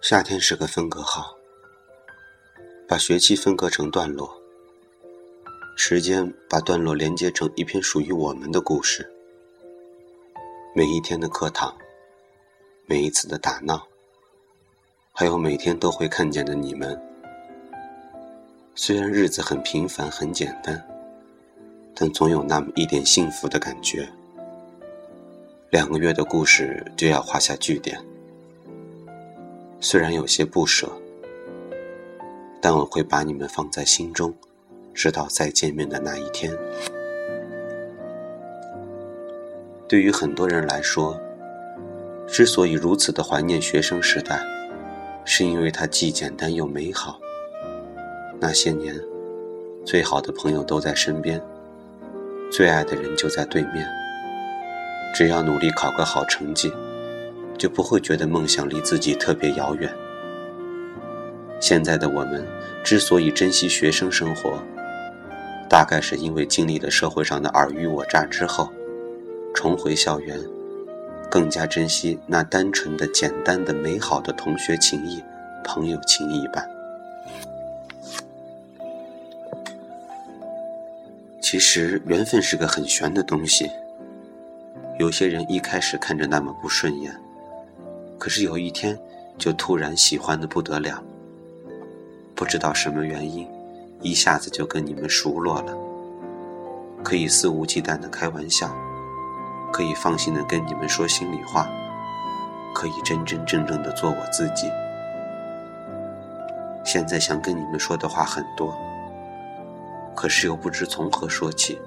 夏天是个分隔号，把学期分割成段落，时间把段落连接成一篇属于我们的故事。每一天的课堂，每一次的打闹，还有每天都会看见的你们。虽然日子很平凡很简单，但总有那么一点幸福的感觉。两个月的故事就要画下句点，虽然有些不舍，但我会把你们放在心中，直到再见面的那一天。对于很多人来说，之所以如此的怀念学生时代，是因为它既简单又美好。那些年，最好的朋友都在身边，最爱的人就在对面。只要努力考个好成绩，就不会觉得梦想离自己特别遥远。现在的我们之所以珍惜学生生活，大概是因为经历了社会上的尔虞我诈之后。重回校园，更加珍惜那单纯的、简单的、美好的同学情谊、朋友情谊吧。其实缘分是个很玄的东西，有些人一开始看着那么不顺眼，可是有一天就突然喜欢的不得了。不知道什么原因，一下子就跟你们熟络了，可以肆无忌惮的开玩笑。可以放心的跟你们说心里话，可以真真正正的做我自己。现在想跟你们说的话很多，可是又不知从何说起。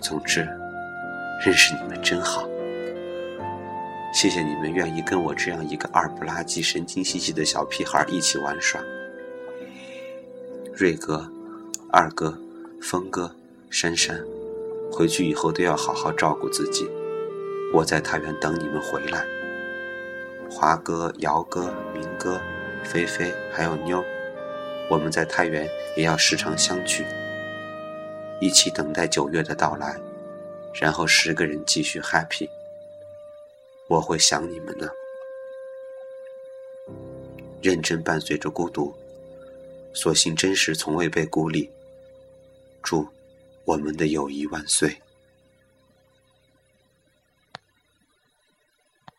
总之，认识你们真好，谢谢你们愿意跟我这样一个二不拉几、神经兮兮的小屁孩一起玩耍。瑞哥、二哥、峰哥、珊珊。回去以后都要好好照顾自己，我在太原等你们回来。华哥、姚哥、明哥、菲菲还有妞，我们在太原也要时常相聚，一起等待九月的到来，然后十个人继续 happy。我会想你们呢，认真伴随着孤独，所幸真实从未被孤立。祝。我们的友谊万岁！